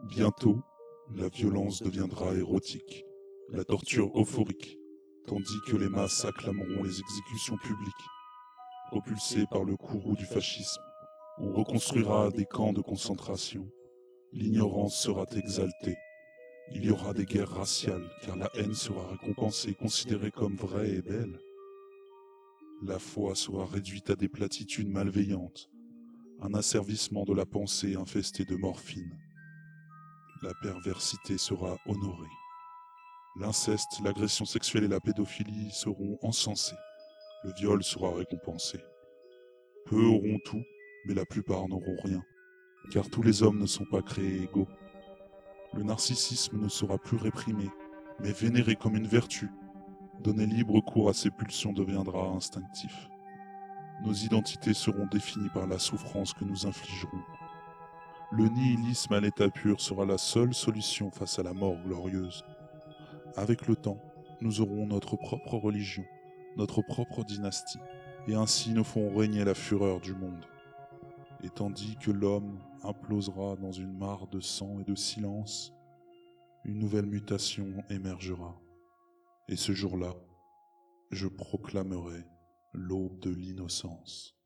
Bientôt, la violence deviendra érotique, la torture euphorique, tandis que les masses acclameront les exécutions publiques. Propulsées par le courroux du fascisme, on reconstruira des camps de concentration. L'ignorance sera exaltée. Il y aura des guerres raciales, car la haine sera récompensée, considérée comme vraie et belle. La foi sera réduite à des platitudes malveillantes, un asservissement de la pensée infesté de morphine. La perversité sera honorée. L'inceste, l'agression sexuelle et la pédophilie seront encensés. Le viol sera récompensé. Peu auront tout, mais la plupart n'auront rien, car tous les hommes ne sont pas créés égaux. Le narcissisme ne sera plus réprimé, mais vénéré comme une vertu. Donner libre cours à ses pulsions deviendra instinctif. Nos identités seront définies par la souffrance que nous infligerons. Le nihilisme à l'état pur sera la seule solution face à la mort glorieuse. Avec le temps, nous aurons notre propre religion, notre propre dynastie, et ainsi nous ferons régner la fureur du monde. Et tandis que l'homme implosera dans une mare de sang et de silence, une nouvelle mutation émergera. Et ce jour-là, je proclamerai l'aube de l'innocence.